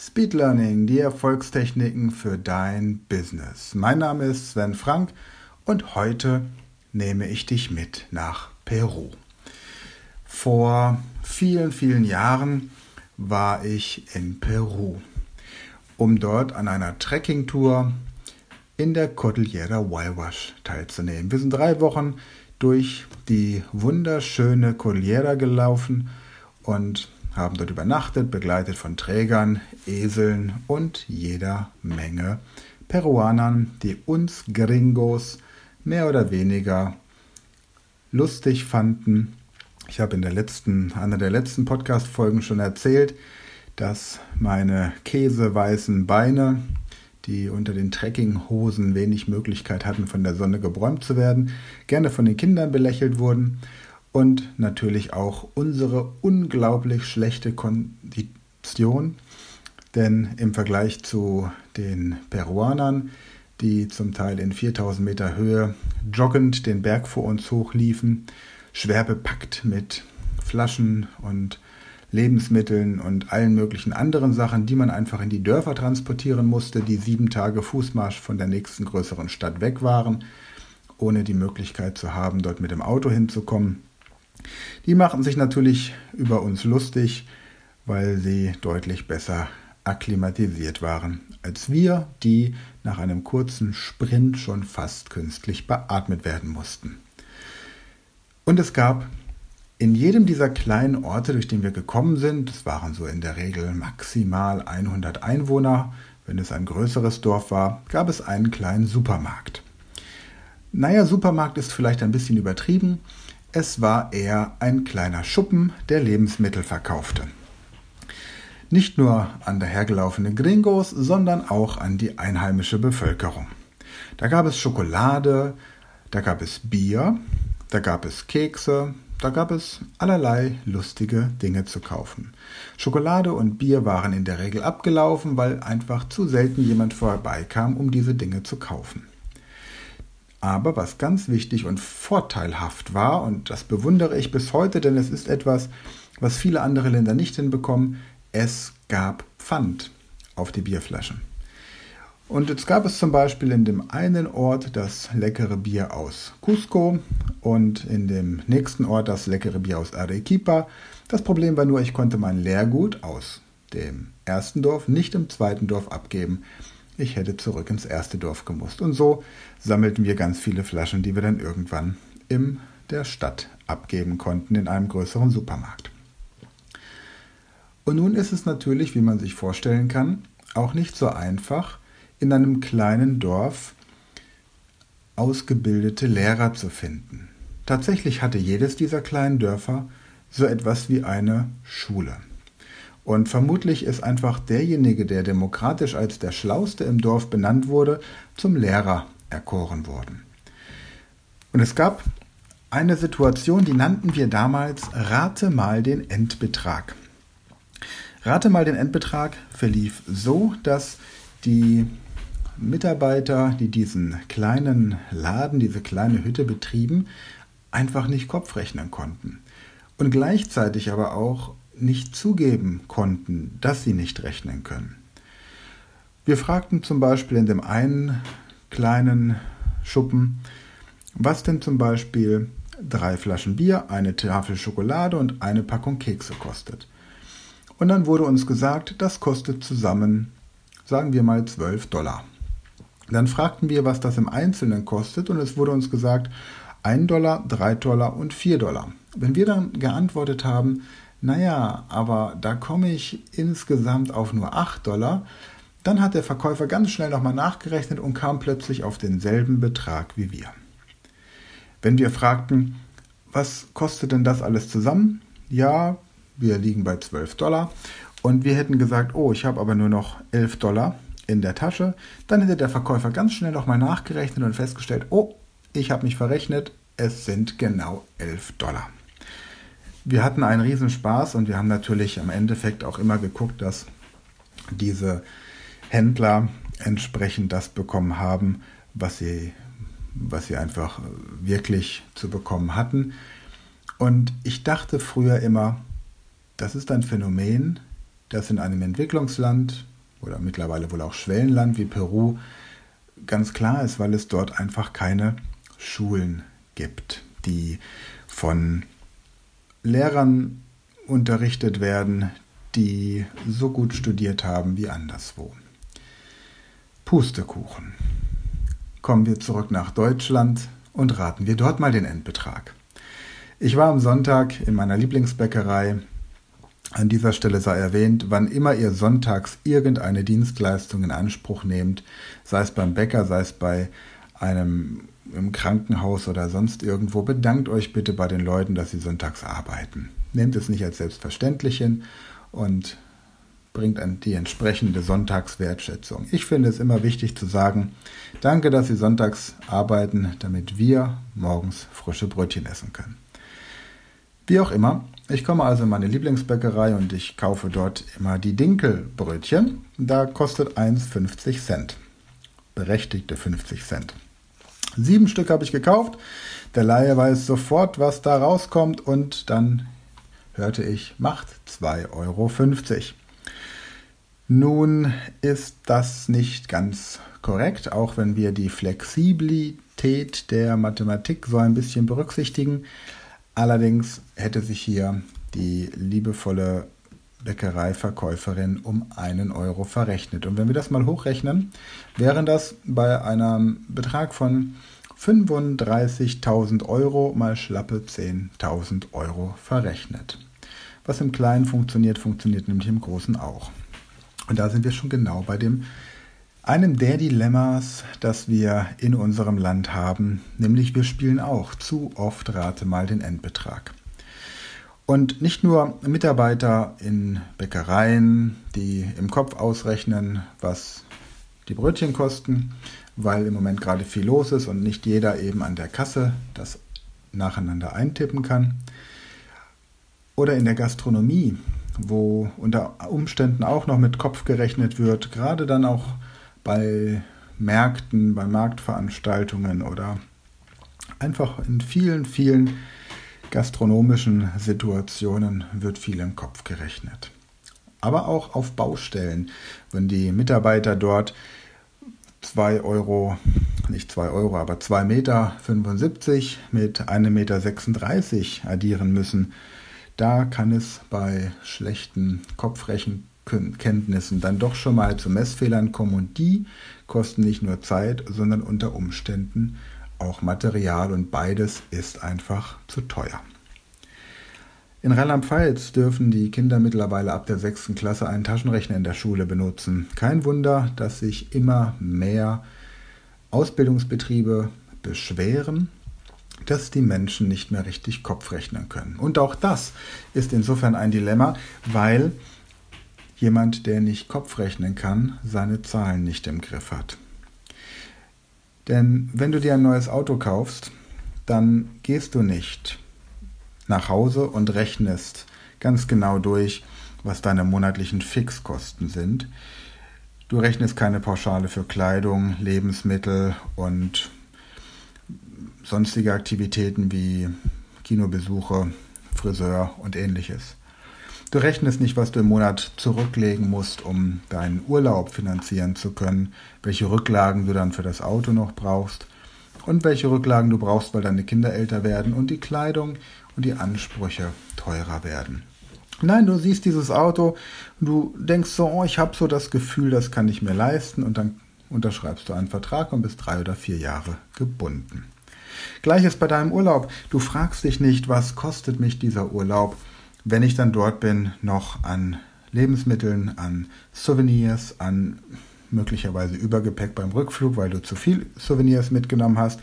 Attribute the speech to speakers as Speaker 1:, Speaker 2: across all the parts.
Speaker 1: Speed Learning, die Erfolgstechniken für dein Business. Mein Name ist Sven Frank und heute nehme ich dich mit nach Peru. Vor vielen, vielen Jahren war ich in Peru, um dort an einer Trekkingtour in der Cordillera Huayhuash teilzunehmen. Wir sind drei Wochen durch die wunderschöne Cordillera gelaufen und haben dort übernachtet, begleitet von Trägern, Eseln und jeder Menge Peruanern, die uns Gringos mehr oder weniger lustig fanden. Ich habe in der letzten, einer der letzten Podcast-Folgen schon erzählt, dass meine käseweißen Beine, die unter den Trekkinghosen wenig Möglichkeit hatten, von der Sonne gebräumt zu werden, gerne von den Kindern belächelt wurden und natürlich auch unsere unglaublich schlechte Kondition, denn im Vergleich zu den Peruanern, die zum Teil in 4000 Meter Höhe joggend den Berg vor uns hochliefen, schwer bepackt mit Flaschen und Lebensmitteln und allen möglichen anderen Sachen, die man einfach in die Dörfer transportieren musste, die sieben Tage Fußmarsch von der nächsten größeren Stadt weg waren, ohne die Möglichkeit zu haben, dort mit dem Auto hinzukommen. Die machten sich natürlich über uns lustig, weil sie deutlich besser akklimatisiert waren als wir, die nach einem kurzen Sprint schon fast künstlich beatmet werden mussten. Und es gab in jedem dieser kleinen Orte, durch den wir gekommen sind, es waren so in der Regel maximal 100 Einwohner, wenn es ein größeres Dorf war, gab es einen kleinen Supermarkt. Naja, Supermarkt ist vielleicht ein bisschen übertrieben, es war eher ein kleiner Schuppen, der Lebensmittel verkaufte. Nicht nur an dahergelaufene Gringos, sondern auch an die einheimische Bevölkerung. Da gab es Schokolade, da gab es Bier, da gab es Kekse, da gab es allerlei lustige Dinge zu kaufen. Schokolade und Bier waren in der Regel abgelaufen, weil einfach zu selten jemand vorbeikam, um diese Dinge zu kaufen. Aber was ganz wichtig und vorteilhaft war, und das bewundere ich bis heute, denn es ist etwas, was viele andere Länder nicht hinbekommen, es gab Pfand auf die Bierflaschen. Und jetzt gab es zum Beispiel in dem einen Ort das leckere Bier aus Cusco und in dem nächsten Ort das leckere Bier aus Arequipa. Das Problem war nur, ich konnte mein Leergut aus dem ersten Dorf nicht im zweiten Dorf abgeben. Ich hätte zurück ins erste Dorf gemusst. Und so sammelten wir ganz viele Flaschen, die wir dann irgendwann in der Stadt abgeben konnten, in einem größeren Supermarkt. Und nun ist es natürlich, wie man sich vorstellen kann, auch nicht so einfach, in einem kleinen Dorf ausgebildete Lehrer zu finden. Tatsächlich hatte jedes dieser kleinen Dörfer so etwas wie eine Schule. Und vermutlich ist einfach derjenige, der demokratisch als der Schlauste im Dorf benannt wurde, zum Lehrer erkoren worden. Und es gab eine Situation, die nannten wir damals Rate mal den Endbetrag. Rate mal den Endbetrag verlief so, dass die Mitarbeiter, die diesen kleinen Laden, diese kleine Hütte betrieben, einfach nicht Kopf rechnen konnten. Und gleichzeitig aber auch nicht zugeben konnten, dass sie nicht rechnen können. Wir fragten zum Beispiel in dem einen kleinen Schuppen, was denn zum Beispiel drei Flaschen Bier, eine Tafel Schokolade und eine Packung Kekse kostet. Und dann wurde uns gesagt, das kostet zusammen, sagen wir mal, 12 Dollar. Dann fragten wir, was das im Einzelnen kostet und es wurde uns gesagt, 1 Dollar, 3 Dollar und 4 Dollar. Wenn wir dann geantwortet haben, naja, aber da komme ich insgesamt auf nur 8 Dollar. Dann hat der Verkäufer ganz schnell nochmal nachgerechnet und kam plötzlich auf denselben Betrag wie wir. Wenn wir fragten, was kostet denn das alles zusammen? Ja, wir liegen bei 12 Dollar. Und wir hätten gesagt, oh, ich habe aber nur noch 11 Dollar in der Tasche. Dann hätte der Verkäufer ganz schnell nochmal nachgerechnet und festgestellt, oh, ich habe mich verrechnet, es sind genau 11 Dollar wir hatten einen Riesenspaß und wir haben natürlich im Endeffekt auch immer geguckt, dass diese Händler entsprechend das bekommen haben, was sie, was sie einfach wirklich zu bekommen hatten. Und ich dachte früher immer, das ist ein Phänomen, das in einem Entwicklungsland oder mittlerweile wohl auch Schwellenland wie Peru ganz klar ist, weil es dort einfach keine Schulen gibt, die von Lehrern unterrichtet werden, die so gut studiert haben wie anderswo. Pustekuchen. Kommen wir zurück nach Deutschland und raten wir dort mal den Endbetrag. Ich war am Sonntag in meiner Lieblingsbäckerei. An dieser Stelle sei erwähnt, wann immer ihr sonntags irgendeine Dienstleistung in Anspruch nehmt, sei es beim Bäcker, sei es bei einem im Krankenhaus oder sonst irgendwo, bedankt euch bitte bei den Leuten, dass sie sonntags arbeiten. Nehmt es nicht als selbstverständlich hin und bringt die entsprechende Sonntagswertschätzung. Ich finde es immer wichtig zu sagen, danke, dass Sie sonntags arbeiten, damit wir morgens frische Brötchen essen können. Wie auch immer, ich komme also in meine Lieblingsbäckerei und ich kaufe dort immer die Dinkelbrötchen. Da kostet eins 50 Cent. Berechtigte 50 Cent. Sieben Stück habe ich gekauft. Der Laie weiß sofort, was da rauskommt und dann hörte ich, macht 2,50 Euro. Nun ist das nicht ganz korrekt, auch wenn wir die Flexibilität der Mathematik so ein bisschen berücksichtigen. Allerdings hätte sich hier die liebevolle Bäckereiverkäuferin um einen Euro verrechnet. Und wenn wir das mal hochrechnen, wären das bei einem Betrag von 35.000 Euro mal schlappe 10.000 Euro verrechnet. Was im Kleinen funktioniert, funktioniert nämlich im Großen auch. Und da sind wir schon genau bei dem einem der Dilemmas, das wir in unserem Land haben, nämlich wir spielen auch zu oft rate mal den Endbetrag. Und nicht nur Mitarbeiter in Bäckereien, die im Kopf ausrechnen, was die Brötchen kosten, weil im Moment gerade viel los ist und nicht jeder eben an der Kasse das nacheinander eintippen kann. Oder in der Gastronomie, wo unter Umständen auch noch mit Kopf gerechnet wird, gerade dann auch bei Märkten, bei Marktveranstaltungen oder einfach in vielen, vielen gastronomischen Situationen wird viel im Kopf gerechnet. Aber auch auf Baustellen, wenn die Mitarbeiter dort 2 Euro, nicht 2 Euro, aber 2,75 Meter mit 1,36 Meter addieren müssen, da kann es bei schlechten Kopfrechenkenntnissen dann doch schon mal zu Messfehlern kommen und die kosten nicht nur Zeit, sondern unter Umständen auch Material und beides ist einfach zu teuer. In Rheinland-Pfalz dürfen die Kinder mittlerweile ab der sechsten Klasse einen Taschenrechner in der Schule benutzen. Kein Wunder, dass sich immer mehr Ausbildungsbetriebe beschweren, dass die Menschen nicht mehr richtig Kopf rechnen können. Und auch das ist insofern ein Dilemma, weil jemand, der nicht Kopf rechnen kann, seine Zahlen nicht im Griff hat. Denn wenn du dir ein neues Auto kaufst, dann gehst du nicht nach Hause und rechnest ganz genau durch, was deine monatlichen Fixkosten sind. Du rechnest keine Pauschale für Kleidung, Lebensmittel und sonstige Aktivitäten wie Kinobesuche, Friseur und ähnliches. Du rechnest nicht, was du im Monat zurücklegen musst, um deinen Urlaub finanzieren zu können, welche Rücklagen du dann für das Auto noch brauchst und welche Rücklagen du brauchst, weil deine Kinder älter werden und die Kleidung und die Ansprüche teurer werden. Nein, du siehst dieses Auto und du denkst so, oh, ich habe so das Gefühl, das kann ich mir leisten und dann unterschreibst du einen Vertrag und bist drei oder vier Jahre gebunden. Gleiches bei deinem Urlaub. Du fragst dich nicht, was kostet mich dieser Urlaub, wenn ich dann dort bin, noch an Lebensmitteln, an Souvenirs, an möglicherweise Übergepäck beim Rückflug, weil du zu viel Souvenirs mitgenommen hast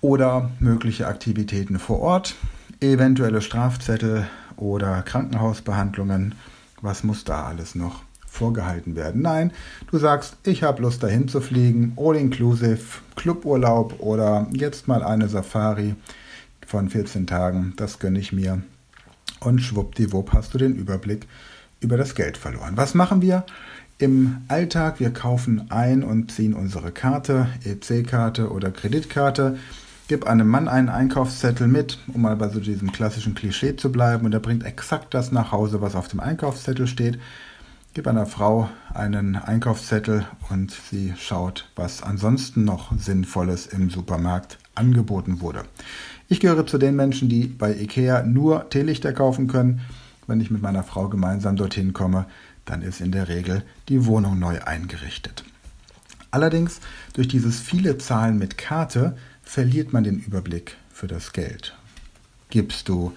Speaker 1: oder mögliche Aktivitäten vor Ort, eventuelle Strafzettel oder Krankenhausbehandlungen. Was muss da alles noch vorgehalten werden? Nein, du sagst, ich habe Lust dahin zu fliegen, all-inclusive, Cluburlaub oder jetzt mal eine Safari von 14 Tagen, das gönne ich mir. Und schwuppdiwupp hast du den Überblick über das Geld verloren. Was machen wir? Im Alltag, wir kaufen ein und ziehen unsere Karte, EC-Karte oder Kreditkarte Gib einem Mann einen Einkaufszettel mit, um mal bei so diesem klassischen Klischee zu bleiben, und er bringt exakt das nach Hause, was auf dem Einkaufszettel steht. Gib einer Frau einen Einkaufszettel und sie schaut, was ansonsten noch Sinnvolles im Supermarkt angeboten wurde. Ich gehöre zu den Menschen, die bei IKEA nur Teelichter kaufen können. Wenn ich mit meiner Frau gemeinsam dorthin komme, dann ist in der Regel die Wohnung neu eingerichtet. Allerdings, durch dieses viele Zahlen mit Karte verliert man den Überblick für das Geld. Gibst du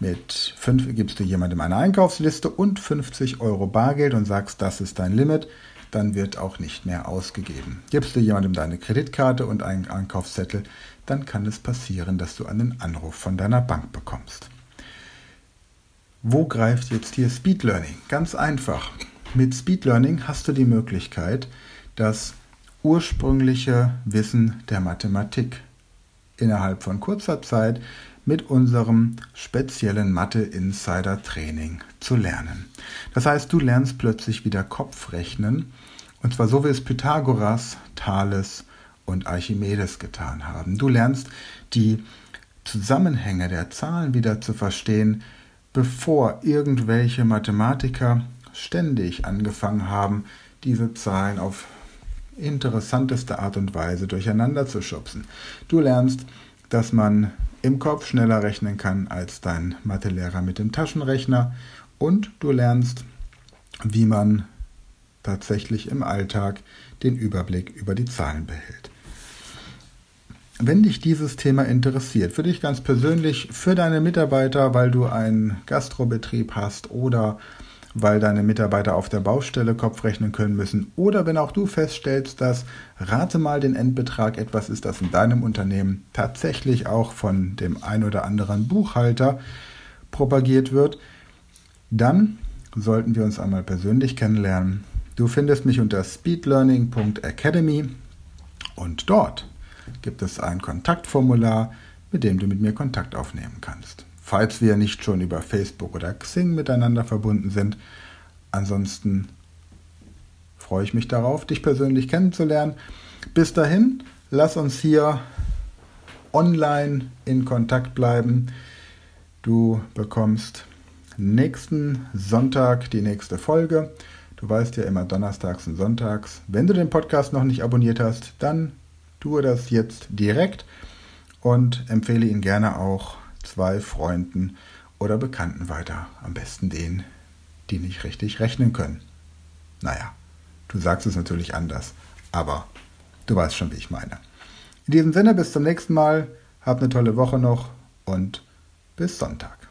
Speaker 1: mit fünf, gibst du jemandem eine Einkaufsliste und 50 Euro Bargeld und sagst, das ist dein Limit, dann wird auch nicht mehr ausgegeben. Gibst du jemandem deine Kreditkarte und einen Einkaufszettel, dann kann es passieren, dass du einen Anruf von deiner Bank bekommst. Wo greift jetzt hier Speed Learning? Ganz einfach. Mit Speed Learning hast du die Möglichkeit, das ursprüngliche Wissen der Mathematik innerhalb von kurzer Zeit mit unserem speziellen Mathe-Insider-Training zu lernen. Das heißt, du lernst plötzlich wieder Kopfrechnen, und zwar so wie es Pythagoras, Thales und Archimedes getan haben. Du lernst die Zusammenhänge der Zahlen wieder zu verstehen, bevor irgendwelche Mathematiker ständig angefangen haben, diese Zahlen auf interessanteste Art und Weise durcheinander zu schubsen. Du lernst, dass man im Kopf schneller rechnen kann als dein Mathelehrer mit dem Taschenrechner und du lernst, wie man tatsächlich im Alltag den Überblick über die Zahlen behält. Wenn dich dieses Thema interessiert, für dich ganz persönlich, für deine Mitarbeiter, weil du einen Gastrobetrieb hast oder weil deine Mitarbeiter auf der Baustelle Kopf rechnen können müssen oder wenn auch du feststellst, dass rate mal den Endbetrag etwas ist, das in deinem Unternehmen tatsächlich auch von dem ein oder anderen Buchhalter propagiert wird, dann sollten wir uns einmal persönlich kennenlernen. Du findest mich unter speedlearning.academy und dort gibt es ein Kontaktformular, mit dem du mit mir Kontakt aufnehmen kannst falls wir nicht schon über Facebook oder Xing miteinander verbunden sind. Ansonsten freue ich mich darauf, dich persönlich kennenzulernen. Bis dahin, lass uns hier online in Kontakt bleiben. Du bekommst nächsten Sonntag die nächste Folge. Du weißt ja immer donnerstags und sonntags. Wenn du den Podcast noch nicht abonniert hast, dann tue das jetzt direkt und empfehle ihn gerne auch zwei Freunden oder Bekannten weiter. Am besten denen, die nicht richtig rechnen können. Naja, du sagst es natürlich anders, aber du weißt schon, wie ich meine. In diesem Sinne, bis zum nächsten Mal, hab eine tolle Woche noch und bis Sonntag.